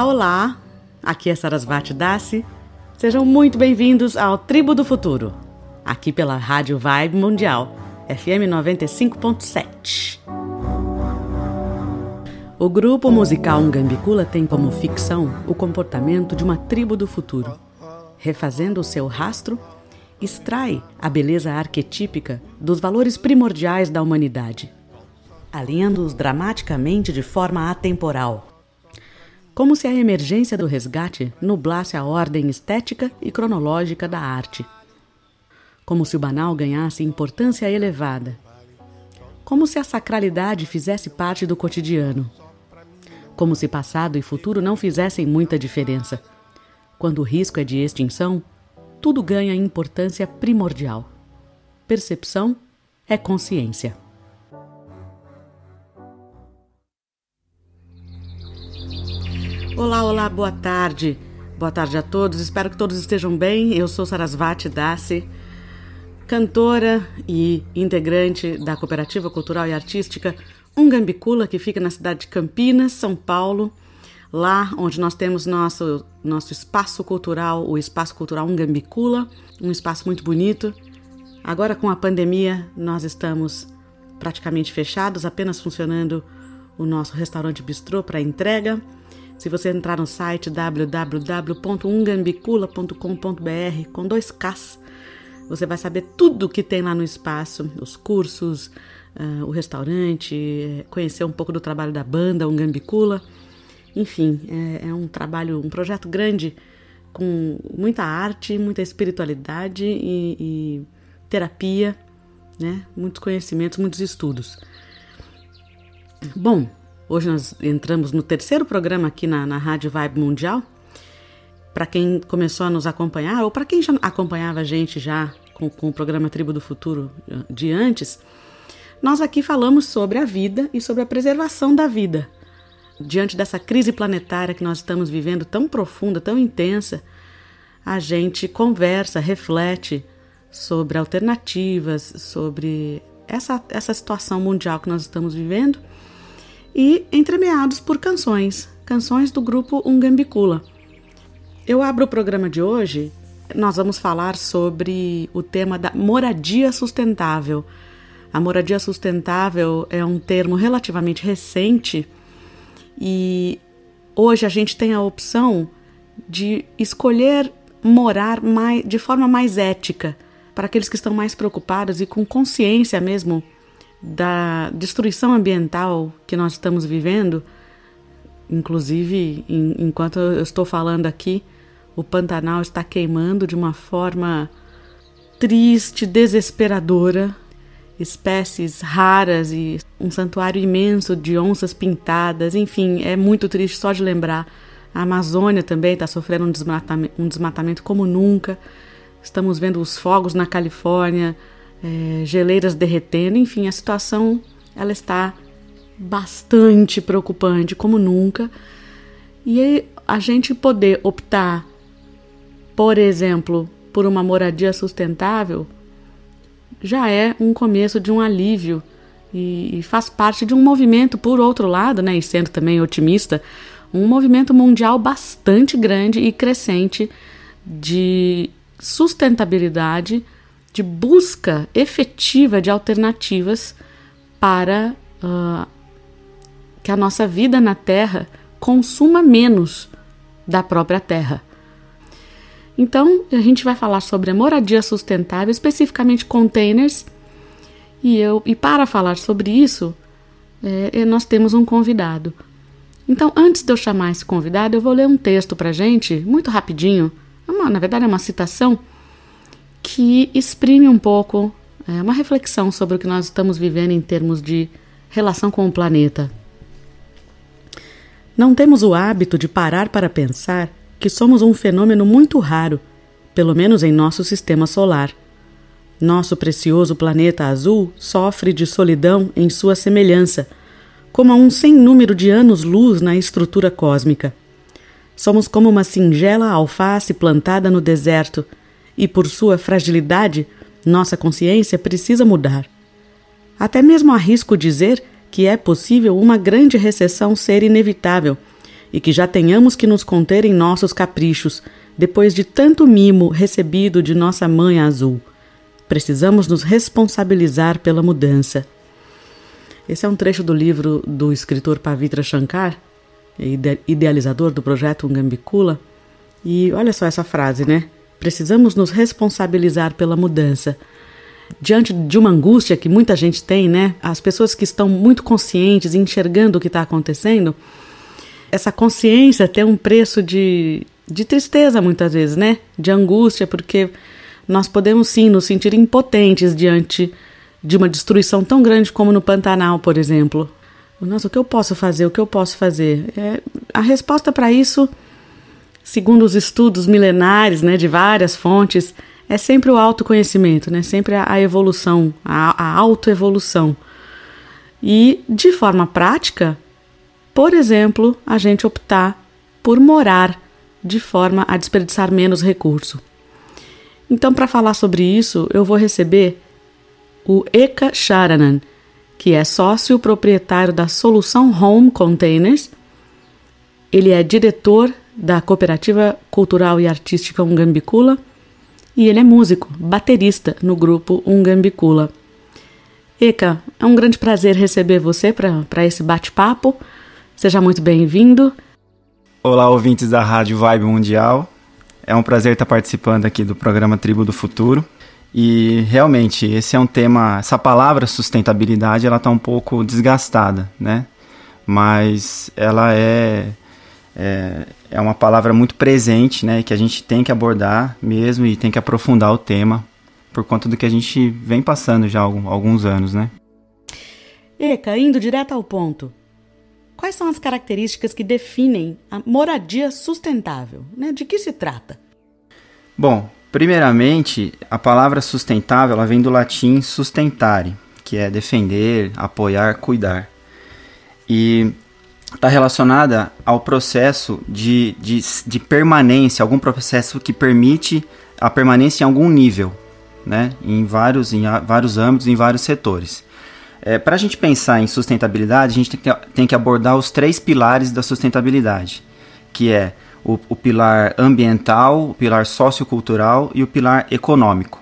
Olá! Aqui é Sarasvati Dassi. Sejam muito bem-vindos ao Tribo do Futuro, aqui pela Rádio Vibe Mundial, FM 95.7. O grupo musical Ngambicula tem como ficção o comportamento de uma tribo do futuro. Refazendo o seu rastro, extrai a beleza arquetípica dos valores primordiais da humanidade, alinhando-os dramaticamente de forma atemporal como se a emergência do resgate nublasse a ordem estética e cronológica da arte. Como se o banal ganhasse importância elevada. Como se a sacralidade fizesse parte do cotidiano. Como se passado e futuro não fizessem muita diferença. Quando o risco é de extinção, tudo ganha importância primordial. Percepção é consciência. Olá, olá, boa tarde. Boa tarde a todos. Espero que todos estejam bem. Eu sou Sarasvati Dassi, cantora e integrante da Cooperativa Cultural e Artística Ungambicula, que fica na cidade de Campinas, São Paulo. Lá onde nós temos nosso, nosso espaço cultural, o Espaço Cultural Ungambicula, um espaço muito bonito. Agora, com a pandemia, nós estamos praticamente fechados, apenas funcionando o nosso restaurante bistrô para entrega se você entrar no site www.ungambicula.com.br com dois Ks, você vai saber tudo o que tem lá no espaço, os cursos, uh, o restaurante, conhecer um pouco do trabalho da banda Ungambicula. Enfim, é, é um trabalho, um projeto grande com muita arte, muita espiritualidade e, e terapia, né? Muitos conhecimentos, muitos estudos. Bom, Hoje nós entramos no terceiro programa aqui na, na Rádio Vibe Mundial. Para quem começou a nos acompanhar, ou para quem já acompanhava a gente já com, com o programa Tribo do Futuro eh, de antes, nós aqui falamos sobre a vida e sobre a preservação da vida. Diante dessa crise planetária que nós estamos vivendo, tão profunda, tão intensa, a gente conversa, reflete sobre alternativas, sobre essa, essa situação mundial que nós estamos vivendo e entremeados por canções, canções do grupo Ungambicula. Eu abro o programa de hoje, nós vamos falar sobre o tema da moradia sustentável. A moradia sustentável é um termo relativamente recente e hoje a gente tem a opção de escolher morar mais, de forma mais ética para aqueles que estão mais preocupados e com consciência mesmo da destruição ambiental que nós estamos vivendo, inclusive em, enquanto eu estou falando aqui, o Pantanal está queimando de uma forma triste, desesperadora. Espécies raras e um santuário imenso de onças pintadas, enfim, é muito triste só de lembrar. A Amazônia também está sofrendo um desmatamento, um desmatamento como nunca. Estamos vendo os fogos na Califórnia, é, geleiras derretendo, enfim, a situação ela está bastante preocupante, como nunca. E a gente poder optar, por exemplo, por uma moradia sustentável, já é um começo de um alívio e, e faz parte de um movimento, por outro lado, né, e sendo também otimista, um movimento mundial bastante grande e crescente de sustentabilidade de busca efetiva de alternativas para uh, que a nossa vida na Terra consuma menos da própria Terra. Então, a gente vai falar sobre a moradia sustentável, especificamente containers. E, eu, e para falar sobre isso, é, nós temos um convidado. Então, antes de eu chamar esse convidado, eu vou ler um texto para gente, muito rapidinho. Uma, na verdade, é uma citação que exprime um pouco é, uma reflexão sobre o que nós estamos vivendo em termos de relação com o planeta. Não temos o hábito de parar para pensar que somos um fenômeno muito raro, pelo menos em nosso sistema solar. Nosso precioso planeta azul sofre de solidão em sua semelhança, como a um sem número de anos-luz na estrutura cósmica. Somos como uma singela alface plantada no deserto e por sua fragilidade, nossa consciência precisa mudar. Até mesmo arrisco dizer que é possível uma grande recessão ser inevitável e que já tenhamos que nos conter em nossos caprichos, depois de tanto mimo recebido de nossa mãe azul. Precisamos nos responsabilizar pela mudança. Esse é um trecho do livro do escritor Pavitra Shankar, idealizador do projeto Ungambicula. E olha só essa frase, né? Precisamos nos responsabilizar pela mudança. Diante de uma angústia que muita gente tem, né? As pessoas que estão muito conscientes, enxergando o que está acontecendo, essa consciência tem um preço de, de tristeza muitas vezes, né? De angústia, porque nós podemos sim nos sentir impotentes diante de uma destruição tão grande como no Pantanal, por exemplo. Nossa, o que eu posso fazer? O que eu posso fazer? É, a resposta para isso segundo os estudos milenares né, de várias fontes, é sempre o autoconhecimento, né, sempre a, evolução, a, a autoevolução. E, de forma prática, por exemplo, a gente optar por morar de forma a desperdiçar menos recurso. Então, para falar sobre isso, eu vou receber o Eka Sharanan, que é sócio proprietário da Solução Home Containers. Ele é diretor da Cooperativa Cultural e Artística Ungambicula e ele é músico, baterista no grupo Ungambicula. Eka, é um grande prazer receber você para esse bate-papo. Seja muito bem-vindo. Olá, ouvintes da Rádio Vibe Mundial. É um prazer estar participando aqui do programa Tribo do Futuro. E realmente, esse é um tema, essa palavra sustentabilidade, ela está um pouco desgastada, né? Mas ela é é, é uma palavra muito presente, né, que a gente tem que abordar mesmo e tem que aprofundar o tema por conta do que a gente vem passando já há alguns anos, né? Eka, indo direto ao ponto. Quais são as características que definem a moradia sustentável? Né? De que se trata? Bom, primeiramente, a palavra sustentável ela vem do latim sustentare, que é defender, apoiar, cuidar. E está relacionada ao processo de, de, de permanência, algum processo que permite a permanência em algum nível, né? em, vários, em vários âmbitos, em vários setores. É, Para a gente pensar em sustentabilidade, a gente tem que, tem que abordar os três pilares da sustentabilidade, que é o, o pilar ambiental, o pilar sociocultural e o pilar econômico,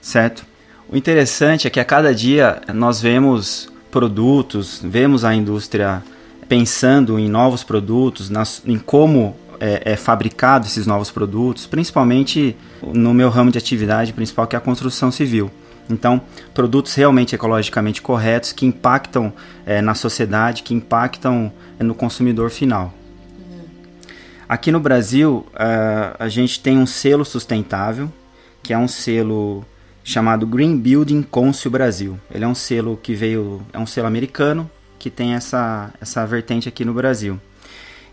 certo? O interessante é que a cada dia nós vemos produtos, vemos a indústria pensando em novos produtos, nas, em como é, é, fabricado esses novos produtos, principalmente no meu ramo de atividade principal, que é a construção civil. Então, produtos realmente ecologicamente corretos que impactam é, na sociedade, que impactam é, no consumidor final. Aqui no Brasil, uh, a gente tem um selo sustentável, que é um selo chamado Green Building Council Brasil. Ele é um selo que veio, é um selo americano, que tem essa, essa vertente aqui no Brasil.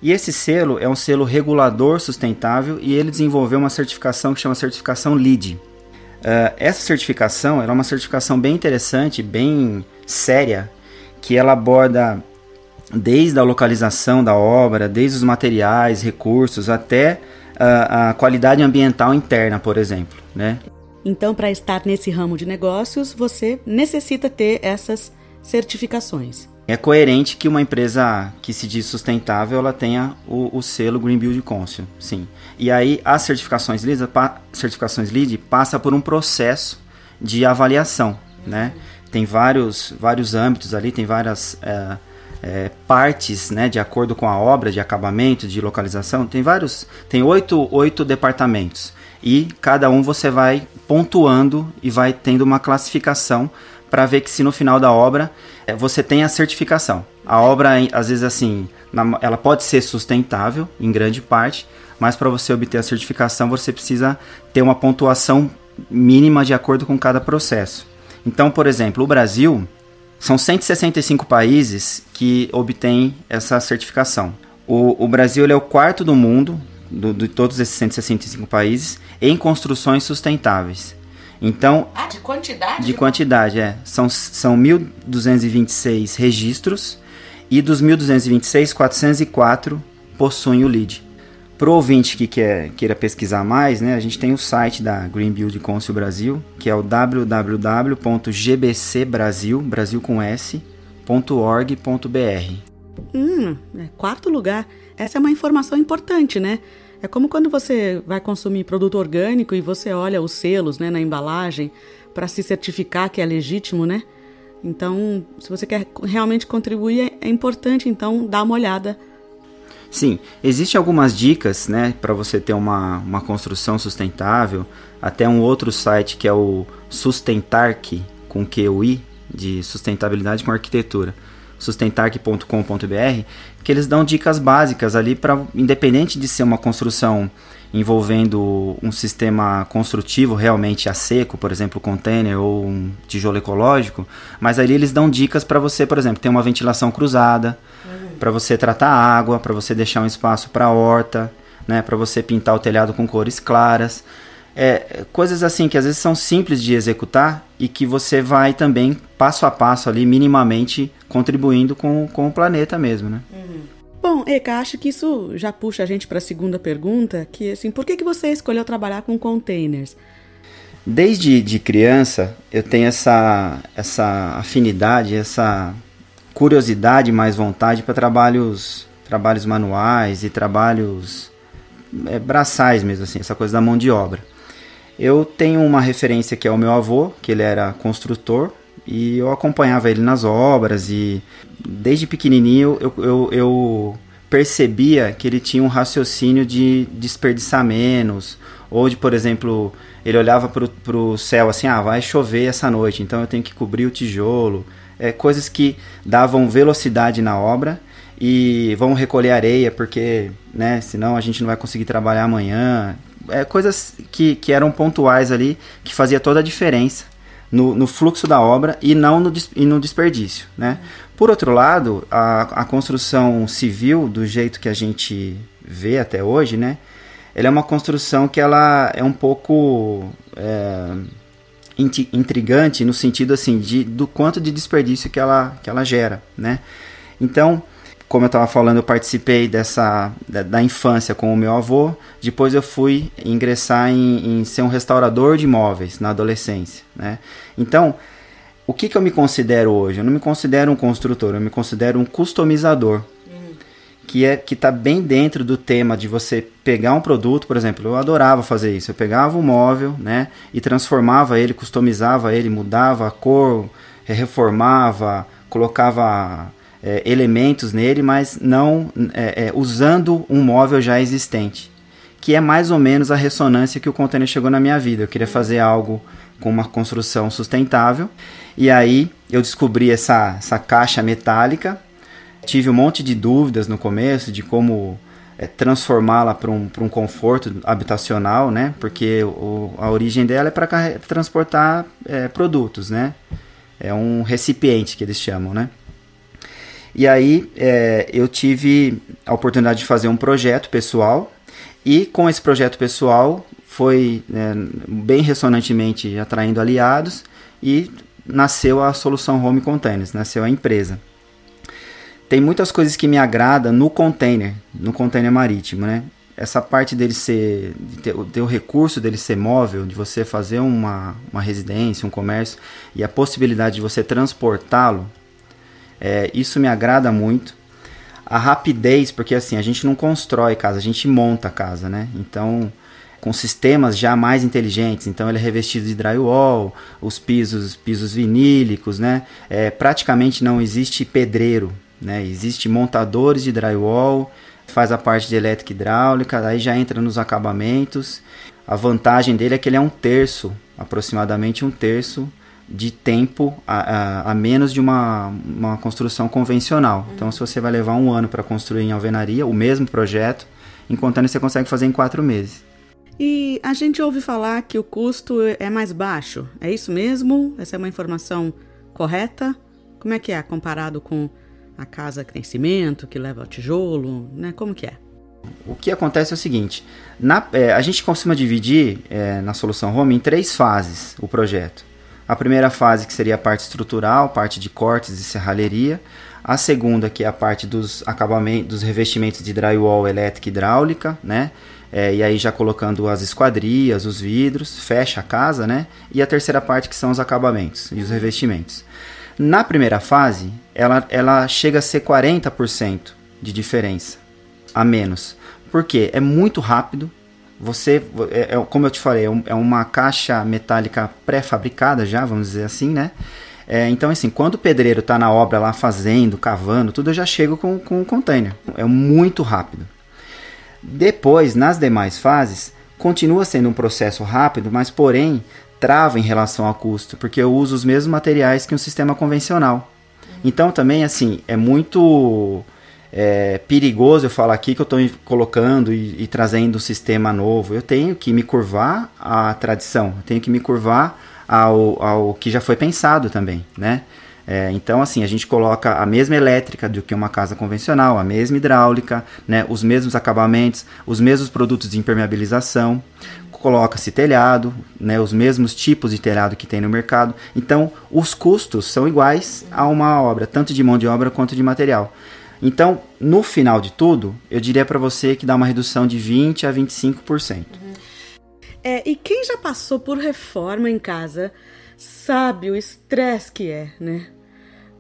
E esse selo é um selo regulador sustentável e ele desenvolveu uma certificação que chama certificação LEED. Uh, essa certificação é uma certificação bem interessante, bem séria, que ela aborda desde a localização da obra, desde os materiais, recursos, até uh, a qualidade ambiental interna, por exemplo. Né? Então, para estar nesse ramo de negócios, você necessita ter essas certificações é coerente que uma empresa que se diz sustentável ela tenha o, o selo Green Build Council, sim. E aí as certificações LEED, certificações LEED passa por um processo de avaliação, né? Tem vários, vários âmbitos ali, tem várias é, é, partes, né? De acordo com a obra, de acabamento, de localização, tem vários, tem oito, oito departamentos e cada um você vai pontuando e vai tendo uma classificação para ver que se no final da obra é, você tem a certificação. A obra, às vezes, assim, ela pode ser sustentável em grande parte, mas para você obter a certificação você precisa ter uma pontuação mínima de acordo com cada processo. Então, por exemplo, o Brasil são 165 países que obtêm essa certificação. O, o Brasil é o quarto do mundo, do, de todos esses 165 países, em construções sustentáveis. Então, ah, de quantidade? De quantidade, é. São, são 1.226 registros e dos 1.226, 404 possuem o LEED. Para o ouvinte que quer, queira pesquisar mais, né, a gente tem o site da Green Build Council Brasil, que é o www.gbcbrasil, Brasil com S, .org.br. Hum, é, quarto lugar. Essa é uma informação importante, né? É como quando você vai consumir produto orgânico e você olha os selos né, na embalagem para se certificar que é legítimo, né? Então, se você quer realmente contribuir, é importante então dar uma olhada. Sim, existem algumas dicas, né, para você ter uma, uma construção sustentável. Até um outro site que é o Sustentarc, com QI, de sustentabilidade com arquitetura sustentarc.com.br, que eles dão dicas básicas ali para, independente de ser uma construção envolvendo um sistema construtivo realmente a seco, por exemplo, container ou um tijolo ecológico, mas ali eles dão dicas para você, por exemplo, ter uma ventilação cruzada, uhum. para você tratar água, para você deixar um espaço para horta, né, para você pintar o telhado com cores claras. É, coisas assim que às vezes são simples de executar e que você vai também passo a passo ali minimamente contribuindo com, com o planeta mesmo, né? Uhum. Bom, Eka, acho que isso já puxa a gente para a segunda pergunta, que assim, por que, que você escolheu trabalhar com containers? Desde de criança eu tenho essa, essa afinidade, essa curiosidade mais vontade para trabalhos trabalhos manuais e trabalhos é, braçais mesmo assim, essa coisa da mão de obra. Eu tenho uma referência que é o meu avô, que ele era construtor, e eu acompanhava ele nas obras e desde pequenininho eu, eu, eu percebia que ele tinha um raciocínio de desperdiçar menos, ou de, por exemplo, ele olhava para o céu assim, ah, vai chover essa noite, então eu tenho que cobrir o tijolo. É, coisas que davam velocidade na obra e vamos recolher areia porque, né, senão a gente não vai conseguir trabalhar amanhã é, coisas que, que eram pontuais ali, que fazia toda a diferença no, no fluxo da obra e não no, e no desperdício. Né? Por outro lado, a, a construção civil, do jeito que a gente vê até hoje, né, ela é uma construção que ela é um pouco é, intrigante no sentido assim de, do quanto de desperdício que ela, que ela gera. Né? Então, como eu estava falando, eu participei dessa da, da, infância com o meu avô. Depois eu fui ingressar em, em, ser um restaurador de imóveis na adolescência, né? Então, o que, que eu me considero hoje? Eu não me considero um construtor, eu me considero um customizador. Uhum. Que é que está bem dentro do tema de você pegar um produto, por exemplo, eu adorava fazer isso. Eu pegava um móvel, né, e transformava ele, customizava ele, mudava a cor, reformava, colocava é, elementos nele, mas não é, é, usando um móvel já existente. Que é mais ou menos a ressonância que o container chegou na minha vida. Eu queria fazer algo com uma construção sustentável. E aí eu descobri essa, essa caixa metálica. Tive um monte de dúvidas no começo de como é, transformá-la para um, um conforto habitacional, né? Porque o, a origem dela é para transportar é, produtos, né? É um recipiente que eles chamam, né? E aí é, eu tive a oportunidade de fazer um projeto pessoal e com esse projeto pessoal foi é, bem ressonantemente atraindo aliados e nasceu a solução Home Containers, nasceu a empresa. Tem muitas coisas que me agradam no container, no container marítimo, né? Essa parte dele ser, de ter, o recurso dele ser móvel, de você fazer uma, uma residência, um comércio e a possibilidade de você transportá-lo é, isso me agrada muito. A rapidez, porque assim, a gente não constrói casa, a gente monta casa, né? Então, com sistemas já mais inteligentes. Então, ele é revestido de drywall, os pisos, pisos vinílicos, né? É, praticamente não existe pedreiro, né? Existe montadores de drywall, faz a parte de elétrica hidráulica, aí já entra nos acabamentos. A vantagem dele é que ele é um terço, aproximadamente um terço de tempo a, a, a, menos de uma, uma construção convencional. Uhum. Então, se você vai levar um ano para construir em alvenaria, o mesmo projeto, enquanto você consegue fazer em quatro meses. E a gente ouve falar que o custo é mais baixo. É isso mesmo? Essa é uma informação correta? Como é que é comparado com a casa que tem cimento, que leva tijolo, né? Como que é? O que acontece é o seguinte: na, é, a gente costuma dividir é, na solução home em três fases o projeto. A primeira fase, que seria a parte estrutural, parte de cortes e serralheria. A segunda, que é a parte dos acabamentos, dos revestimentos de drywall elétrica e hidráulica, né? É, e aí já colocando as esquadrias, os vidros, fecha a casa, né? E a terceira parte que são os acabamentos e os revestimentos. Na primeira fase, ela, ela chega a ser 40% de diferença a menos. Por quê? É muito rápido. Você, é, é, como eu te falei, é, é uma caixa metálica pré-fabricada já, vamos dizer assim, né? É, então, assim, quando o pedreiro está na obra lá fazendo, cavando, tudo, eu já chego com, com o container. É muito rápido. Depois, nas demais fases, continua sendo um processo rápido, mas porém trava em relação ao custo, porque eu uso os mesmos materiais que um sistema convencional. Então também assim é muito é, perigoso eu falar aqui que eu estou colocando e, e, trazendo um sistema novo. Eu tenho que me curvar à tradição, eu tenho que me curvar ao, ao que já foi pensado também, né? É, então, assim, a gente coloca a mesma elétrica do que uma casa convencional, a mesma hidráulica, né, os mesmos acabamentos, os mesmos produtos de impermeabilização, coloca-se telhado, né, os mesmos tipos de telhado que tem no mercado. Então, os custos são iguais a uma obra, tanto de mão de obra quanto de material. Então, no final de tudo, eu diria para você que dá uma redução de 20 a 25%. Uhum. É, e quem já passou por reforma em casa sabe o estresse que é, né?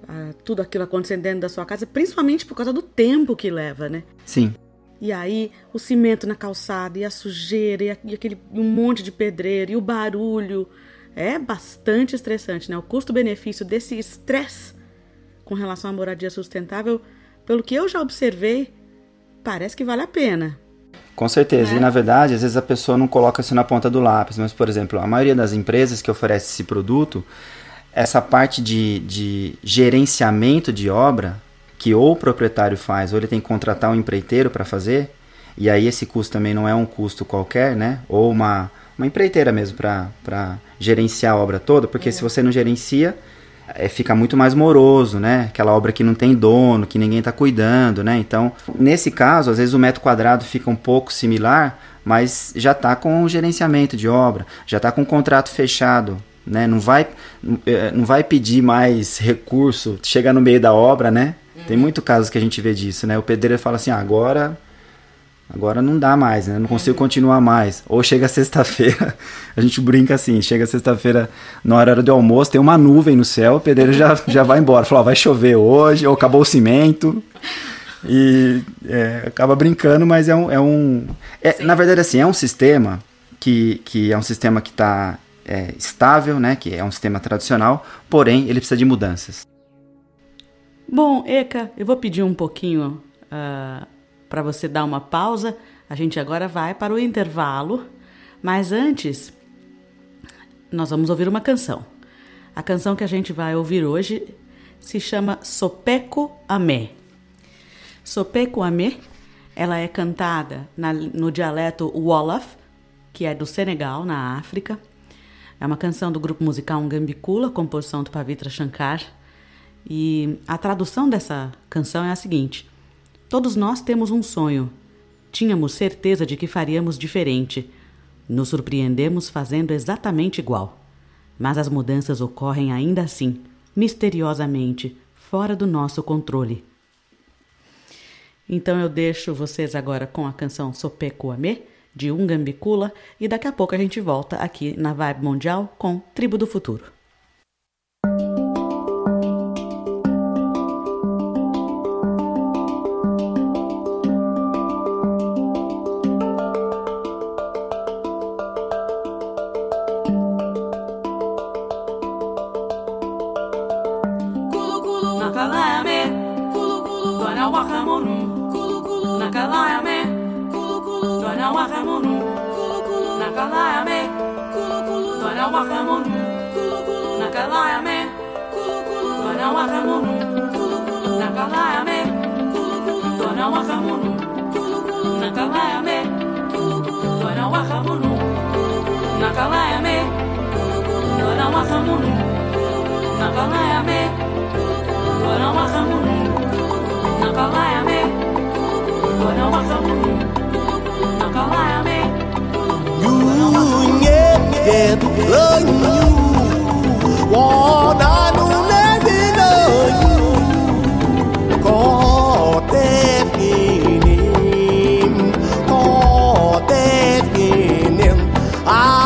Ah, tudo aquilo acontecendo dentro da sua casa, principalmente por causa do tempo que leva, né? Sim. E aí o cimento na calçada e a sujeira e, a, e aquele um monte de pedreiro e o barulho é bastante estressante, né? O custo-benefício desse estresse com relação à moradia sustentável, pelo que eu já observei, parece que vale a pena. Com certeza. É. E na verdade, às vezes a pessoa não coloca isso na ponta do lápis. Mas, por exemplo, a maioria das empresas que oferece esse produto, essa parte de, de gerenciamento de obra, que ou o proprietário faz, ou ele tem que contratar um empreiteiro para fazer, e aí esse custo também não é um custo qualquer, né? Ou uma, uma empreiteira mesmo para gerenciar a obra toda, porque é. se você não gerencia, é, fica muito mais moroso, né? Aquela obra que não tem dono, que ninguém está cuidando, né? Então, nesse caso, às vezes o metro quadrado fica um pouco similar, mas já está com o gerenciamento de obra, já está com o contrato fechado, né? Não vai, é, não vai pedir mais recurso, chega no meio da obra, né? Tem uhum. muito casos que a gente vê disso, né? O pedreiro fala assim, ah, agora Agora não dá mais, né? Não consigo continuar mais. Ou chega sexta-feira, a gente brinca assim, chega sexta-feira na hora do almoço, tem uma nuvem no céu, o pedreiro já, já vai embora. Fala, ó, vai chover hoje, ou acabou o cimento. E é, acaba brincando, mas é um. É um é, na verdade, assim, é um sistema que, que é um sistema que está é, estável, né? Que é um sistema tradicional, porém ele precisa de mudanças. Bom, Eka, eu vou pedir um pouquinho. Uh para você dar uma pausa. A gente agora vai para o intervalo, mas antes nós vamos ouvir uma canção. A canção que a gente vai ouvir hoje se chama Sopeco Amé. Sopeco Amé, ela é cantada na, no dialeto Wolof, que é do Senegal, na África. É uma canção do grupo musical Ngambicula, composição do Pavitra Shankar. E a tradução dessa canção é a seguinte: Todos nós temos um sonho. Tínhamos certeza de que faríamos diferente. Nos surpreendemos fazendo exatamente igual. Mas as mudanças ocorrem ainda assim, misteriosamente, fora do nosso controle. Então eu deixo vocês agora com a canção Sopeco Amê, de Ungambicula, e daqui a pouco a gente volta aqui na Vibe Mundial com Tribo do Futuro. Wanawakamon, Kulukulu, việt lên nhu. Wo đã nu né đi nơi có tết kỷ niệm, có tết kỷ niệm. À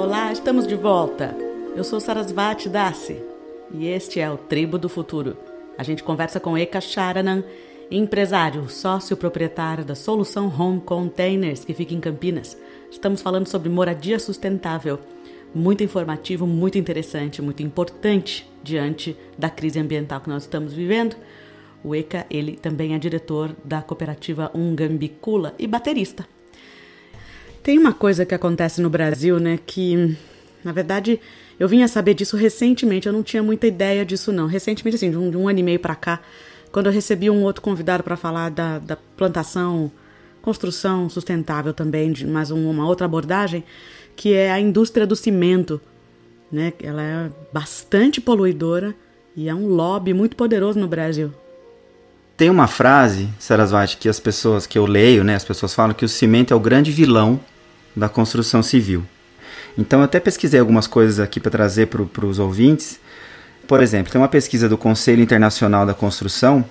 Olá, estamos de volta. Eu sou Sarasvati Dasi e este é o Tribo do Futuro. A gente conversa com Eka Sharanan, empresário, sócio proprietário da Solução Home Containers, que fica em Campinas. Estamos falando sobre moradia sustentável. Muito informativo, muito interessante, muito importante diante da crise ambiental que nós estamos vivendo. O Eka, ele também é diretor da cooperativa Ungambicula e baterista. Tem uma coisa que acontece no Brasil, né, que na verdade eu vim a saber disso recentemente, eu não tinha muita ideia disso não. Recentemente, assim, de um, de um ano e meio para cá, quando eu recebi um outro convidado para falar da, da, plantação, construção sustentável também, de mais um, uma outra abordagem, que é a indústria do cimento. Né? Ela é bastante poluidora e é um lobby muito poderoso no Brasil. Tem uma frase, Sarasvati, que as pessoas que eu leio, né, as pessoas falam que o cimento é o grande vilão da construção civil. Então, eu até pesquisei algumas coisas aqui para trazer para os ouvintes. Por exemplo, tem uma pesquisa do Conselho Internacional da Construção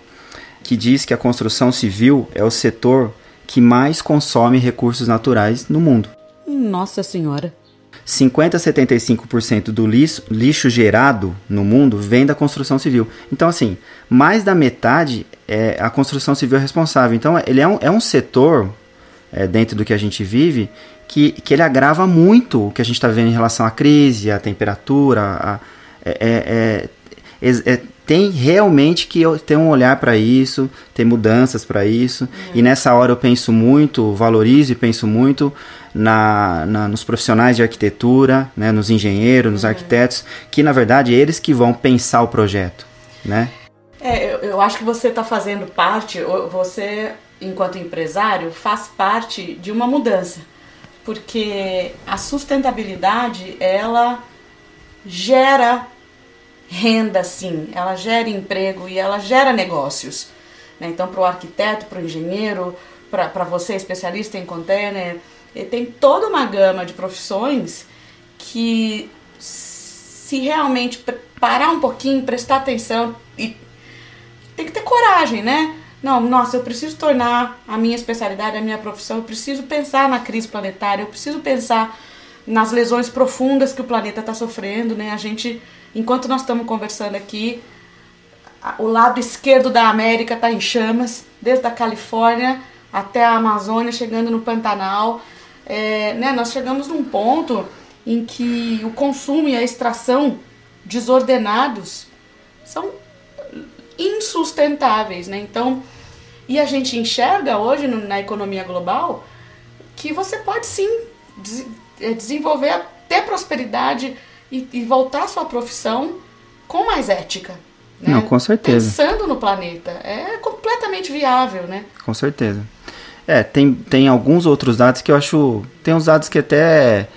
que diz que a construção civil é o setor que mais consome recursos naturais no mundo. Nossa Senhora! 50 a 75% do lixo, lixo gerado no mundo vem da construção civil. Então, assim, mais da metade é a construção civil é responsável. Então, ele é um, é um setor, é, dentro do que a gente vive, que, que ele agrava muito o que a gente está vendo em relação à crise, à temperatura, a, é, é, tem realmente que ter um olhar para isso, ter mudanças para isso. E nessa hora eu penso muito, valorizo e penso muito na, na, nos profissionais de arquitetura, né, nos engenheiros, nos arquitetos, que na verdade eles que vão pensar o projeto, né? É, eu, eu acho que você está fazendo parte, você enquanto empresário faz parte de uma mudança porque a sustentabilidade ela gera renda sim, ela gera emprego e ela gera negócios. Né? Então, para o arquiteto, para o engenheiro, para você especialista em container, tem toda uma gama de profissões que se realmente parar um pouquinho, prestar atenção e tem que ter coragem, né? Não, nossa, eu preciso tornar a minha especialidade, a minha profissão, eu preciso pensar na crise planetária, eu preciso pensar nas lesões profundas que o planeta está sofrendo, né? A gente, enquanto nós estamos conversando aqui, o lado esquerdo da América está em chamas, desde a Califórnia até a Amazônia, chegando no Pantanal. É, né, nós chegamos num ponto em que o consumo e a extração desordenados são insustentáveis, né? Então, e a gente enxerga hoje no, na economia global que você pode sim des, é, desenvolver, ter prosperidade e, e, voltar à sua profissão com mais ética. Né? Não, com certeza. Pensando no planeta. É completamente viável, né? Com certeza. É, tem, tem alguns outros dados que eu acho. Tem uns dados que até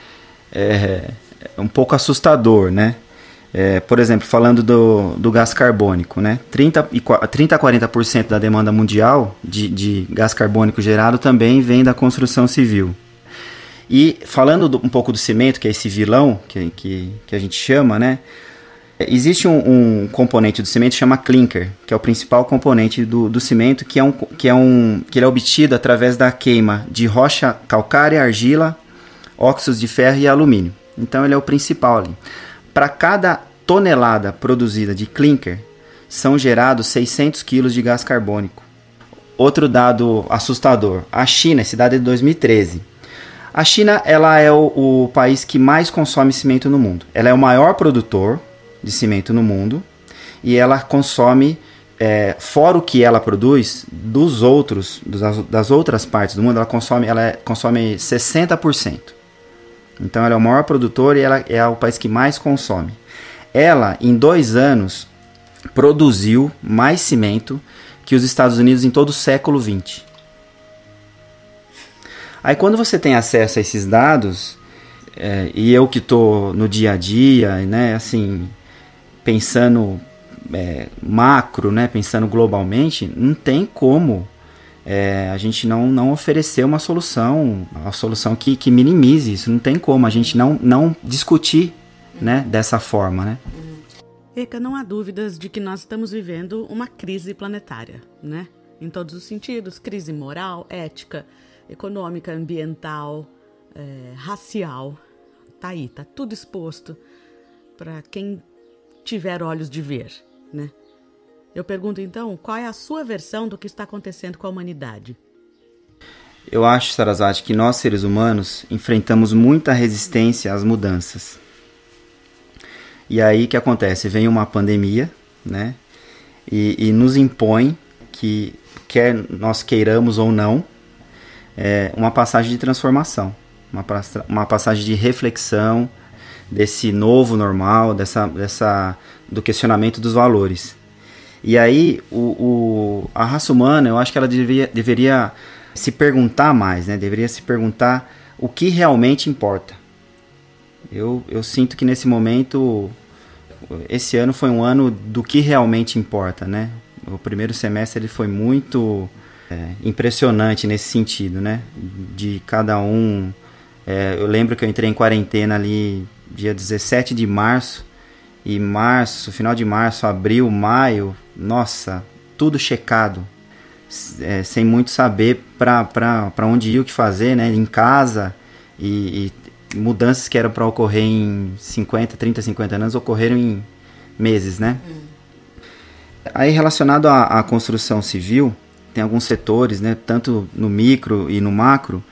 é, é um pouco assustador, né? É, por exemplo, falando do, do gás carbônico, né? 30, e, 30 a 40% da demanda mundial de, de gás carbônico gerado também vem da construção civil. E falando do, um pouco do cimento, que é esse vilão que, que, que a gente chama, né? Existe um, um, componente do cimento que chama clinker, que é o principal componente do, do cimento, que é, um, que, é um, que é obtido através da queima de rocha calcária, argila, óxidos de ferro e alumínio. Então ele é o principal ali. Para cada tonelada produzida de clinker, são gerados 600 kg de gás carbônico. Outro dado assustador: a China, esse dado é de 2013. A China ela é o, o país que mais consome cimento no mundo. Ela é o maior produtor de cimento no mundo e ela consome, é, fora o que ela produz, dos outros, das, das outras partes do mundo, ela consome, ela é, consome 60%. Então ela é o maior produtor e ela é o país que mais consome. Ela, em dois anos, produziu mais cimento que os Estados Unidos em todo o século XX. Aí quando você tem acesso a esses dados, é, e eu que estou no dia a dia, né, assim, pensando é, macro, né, pensando globalmente, não tem como é, a gente não, não oferecer uma solução, uma solução que, que minimize isso. Não tem como a gente não, não discutir né, dessa forma. Né? Eka, não há dúvidas de que nós estamos vivendo uma crise planetária, né? Em todos os sentidos, crise moral, ética, econômica, ambiental, é, racial. Tá aí, tá tudo exposto para quem tiver olhos de ver, né? Eu pergunto então, qual é a sua versão do que está acontecendo com a humanidade? Eu acho, Sarazate, que nós seres humanos enfrentamos muita resistência às mudanças. E aí que acontece? Vem uma pandemia, né? E, e nos impõe que, quer nós queiramos ou não, é uma passagem de transformação, uma, uma passagem de reflexão desse novo normal, dessa, dessa, do questionamento dos valores. E aí, o, o, a raça humana, eu acho que ela deveria, deveria se perguntar mais, né? Deveria se perguntar o que realmente importa. Eu, eu sinto que nesse momento, esse ano foi um ano do que realmente importa, né? O primeiro semestre ele foi muito é, impressionante nesse sentido, né? De cada um. É, eu lembro que eu entrei em quarentena ali dia 17 de março e março, final de março, abril, maio, nossa, tudo checado, é, sem muito saber para onde ir, o que fazer, né? Em casa e, e mudanças que eram para ocorrer em 50, 30, 50 anos ocorreram em meses, né? Hum. Aí relacionado à, à, construção civil, tem alguns setores, né? Tanto no micro e no macro,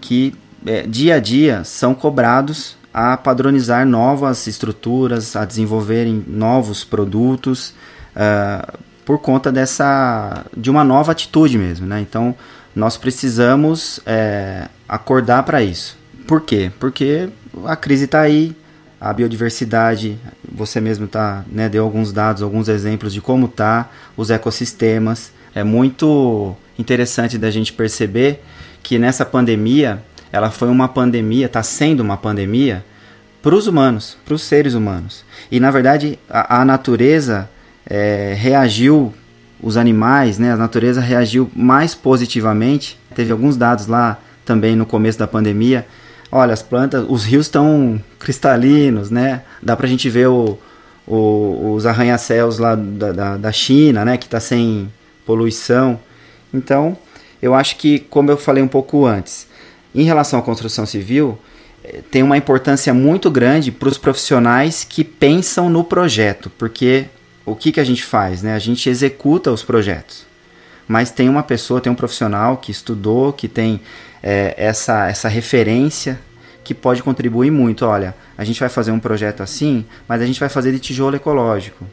que é, dia a dia são cobrados a padronizar novas estruturas, a desenvolverem novos produtos, uh, por conta dessa de uma nova atitude mesmo, né? Então nós precisamos é, acordar para isso. Por quê? Porque a crise está aí, a biodiversidade, você mesmo tá, né, deu alguns dados, alguns exemplos de como tá os ecossistemas. É muito interessante da gente perceber que nessa pandemia ela foi uma pandemia, está sendo uma pandemia para os humanos, para os seres humanos. E na verdade a, a natureza é, reagiu, os animais, né, a natureza reagiu mais positivamente. Teve alguns dados lá também no começo da pandemia. Olha, as plantas, os rios estão cristalinos, né? Dá para a gente ver o, o, os arranha-céus lá da, da, da China, né, que está sem poluição. Então, eu acho que, como eu falei um pouco antes, em relação à construção civil, eh, tem uma importância muito grande para os profissionais que pensam no projeto, porque o que, que a gente faz? Né? A gente executa os projetos, mas tem uma pessoa, tem um profissional que estudou, que tem é, essa, essa referência que pode contribuir muito. Olha, a gente vai fazer um projeto assim, mas a gente vai fazer de tijolo ecológico.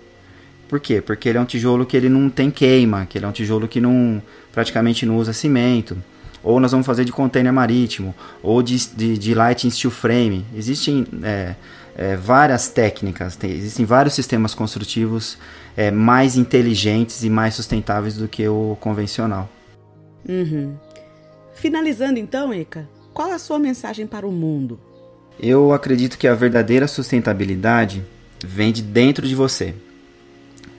Por quê? Porque ele é um tijolo que ele não tem queima, que ele é um tijolo que não praticamente não usa cimento ou nós vamos fazer de container marítimo, ou de, de, de light steel frame. Existem é, é, várias técnicas, tem, existem vários sistemas construtivos é, mais inteligentes e mais sustentáveis do que o convencional. Uhum. Finalizando então, Eka, qual a sua mensagem para o mundo? Eu acredito que a verdadeira sustentabilidade vem de dentro de você.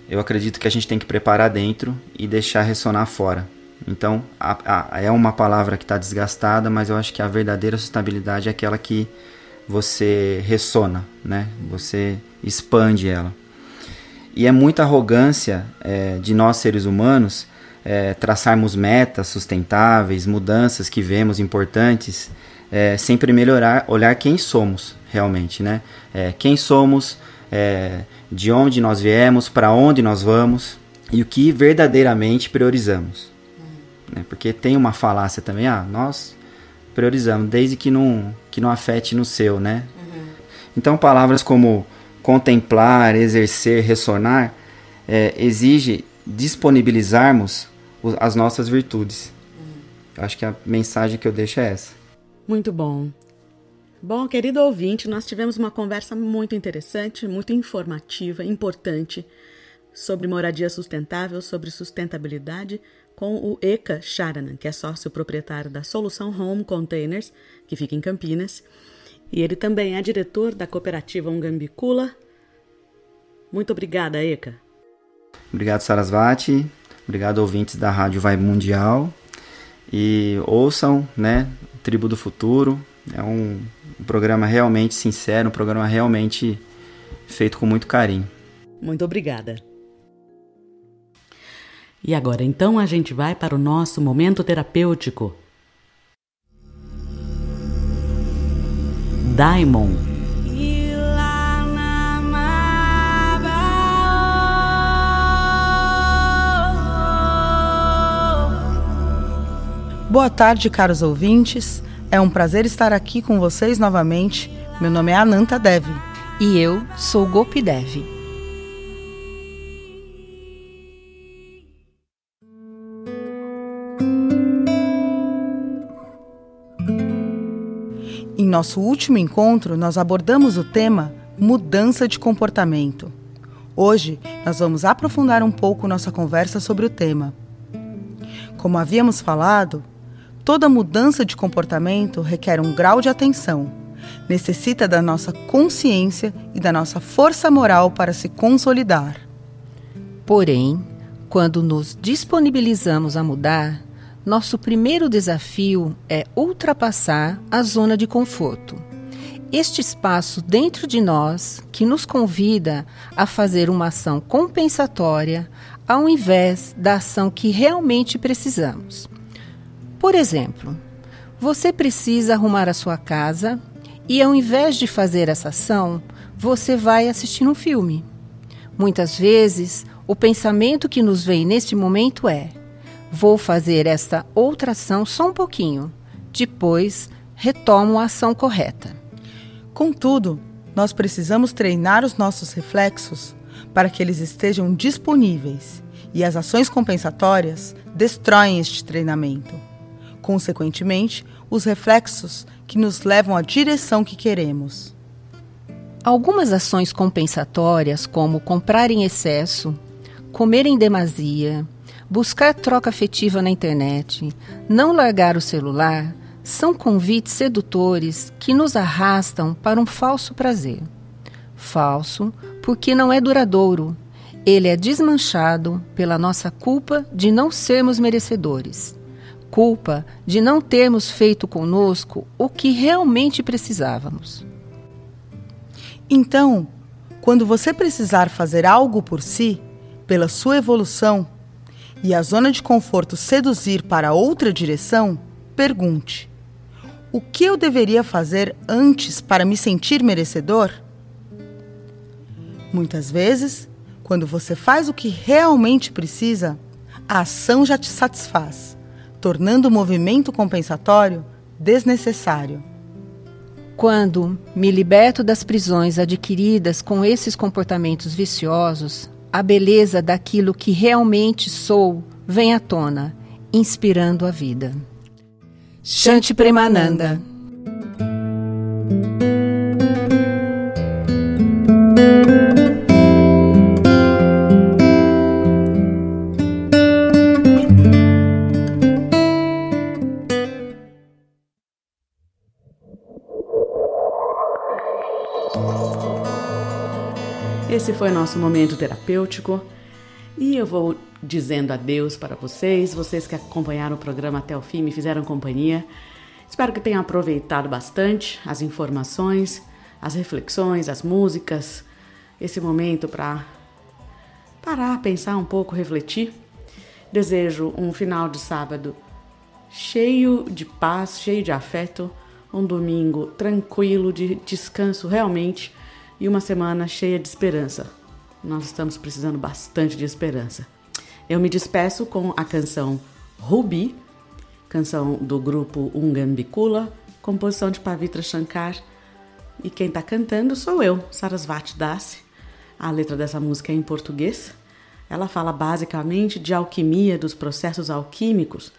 Eu acredito que a gente tem que preparar dentro e deixar ressonar fora. Então, a, a, é uma palavra que está desgastada, mas eu acho que a verdadeira sustentabilidade é aquela que você ressona, né? Você expande ela. E é muita arrogância é, de nós seres humanos é, traçarmos metas sustentáveis, mudanças que vemos importantes, é, sempre melhorar, olhar quem somos realmente, né? É, quem somos, é, de onde nós viemos, para onde nós vamos e o que verdadeiramente priorizamos. Né? Porque tem uma falácia também, ah, nós priorizamos, desde que não, que não afete no seu, né? Uhum. Então palavras como contemplar, exercer, ressonar, é, exige disponibilizarmos as nossas virtudes. Uhum. Acho que a mensagem que eu deixo é essa. Muito bom. Bom, querido ouvinte, nós tivemos uma conversa muito interessante, muito informativa, importante sobre moradia sustentável, sobre sustentabilidade, com o Eka Sharanan, que é sócio proprietário da Solução Home Containers, que fica em Campinas, e ele também é diretor da cooperativa Ungambicula. Muito obrigada, Eka. Obrigado, Sarasvati. Obrigado, ouvintes da Rádio Vai Mundial. E ouçam, né? Tribo do Futuro. É um, um programa realmente sincero, um programa realmente feito com muito carinho. Muito obrigada. E agora então a gente vai para o nosso momento terapêutico. Daimon. Boa tarde, caros ouvintes. É um prazer estar aqui com vocês novamente. Meu nome é Ananta Devi. E eu sou Gopi Devi. Em nosso último encontro, nós abordamos o tema mudança de comportamento. Hoje, nós vamos aprofundar um pouco nossa conversa sobre o tema. Como havíamos falado, toda mudança de comportamento requer um grau de atenção, necessita da nossa consciência e da nossa força moral para se consolidar. Porém, quando nos disponibilizamos a mudar, nosso primeiro desafio é ultrapassar a zona de conforto. Este espaço dentro de nós que nos convida a fazer uma ação compensatória ao invés da ação que realmente precisamos. Por exemplo, você precisa arrumar a sua casa e, ao invés de fazer essa ação, você vai assistir um filme. Muitas vezes, o pensamento que nos vem neste momento é: Vou fazer esta outra ação só um pouquinho. Depois, retomo a ação correta. Contudo, nós precisamos treinar os nossos reflexos para que eles estejam disponíveis e as ações compensatórias destroem este treinamento. Consequentemente, os reflexos que nos levam à direção que queremos. Algumas ações compensatórias, como comprar em excesso, comer em demasia, buscar troca afetiva na internet, não largar o celular, são convites sedutores que nos arrastam para um falso prazer. Falso porque não é duradouro. Ele é desmanchado pela nossa culpa de não sermos merecedores. Culpa de não termos feito conosco o que realmente precisávamos. Então, quando você precisar fazer algo por si, pela sua evolução, e a zona de conforto seduzir para outra direção, pergunte: o que eu deveria fazer antes para me sentir merecedor? Muitas vezes, quando você faz o que realmente precisa, a ação já te satisfaz, tornando o movimento compensatório desnecessário. Quando me liberto das prisões adquiridas com esses comportamentos viciosos, a beleza daquilo que realmente sou vem à tona, inspirando a vida. Shanti Premananda Esse foi nosso momento terapêutico e eu vou dizendo adeus para vocês, vocês que acompanharam o programa até o fim, me fizeram companhia. Espero que tenham aproveitado bastante as informações, as reflexões, as músicas, esse momento para parar, pensar um pouco, refletir. Desejo um final de sábado cheio de paz, cheio de afeto, um domingo tranquilo, de descanso realmente e uma semana cheia de esperança. Nós estamos precisando bastante de esperança. Eu me despeço com a canção Rubi, canção do grupo Ungambikula, composição de Pavitra Shankar. E quem está cantando sou eu, Sarasvati Das. A letra dessa música é em português. Ela fala basicamente de alquimia, dos processos alquímicos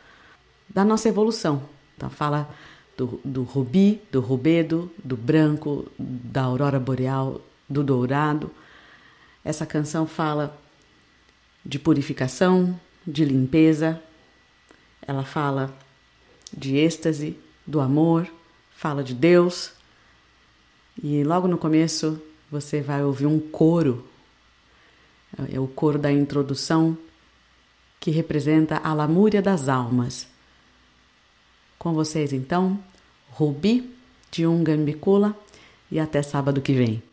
da nossa evolução. Então fala do, do rubi, do rubedo, do branco, da aurora boreal, do dourado. Essa canção fala de purificação, de limpeza. Ela fala de êxtase, do amor, fala de Deus. E logo no começo você vai ouvir um coro É o coro da introdução que representa a lamúria das almas. Com vocês, então, Rubi de Ungambicula e até sábado que vem.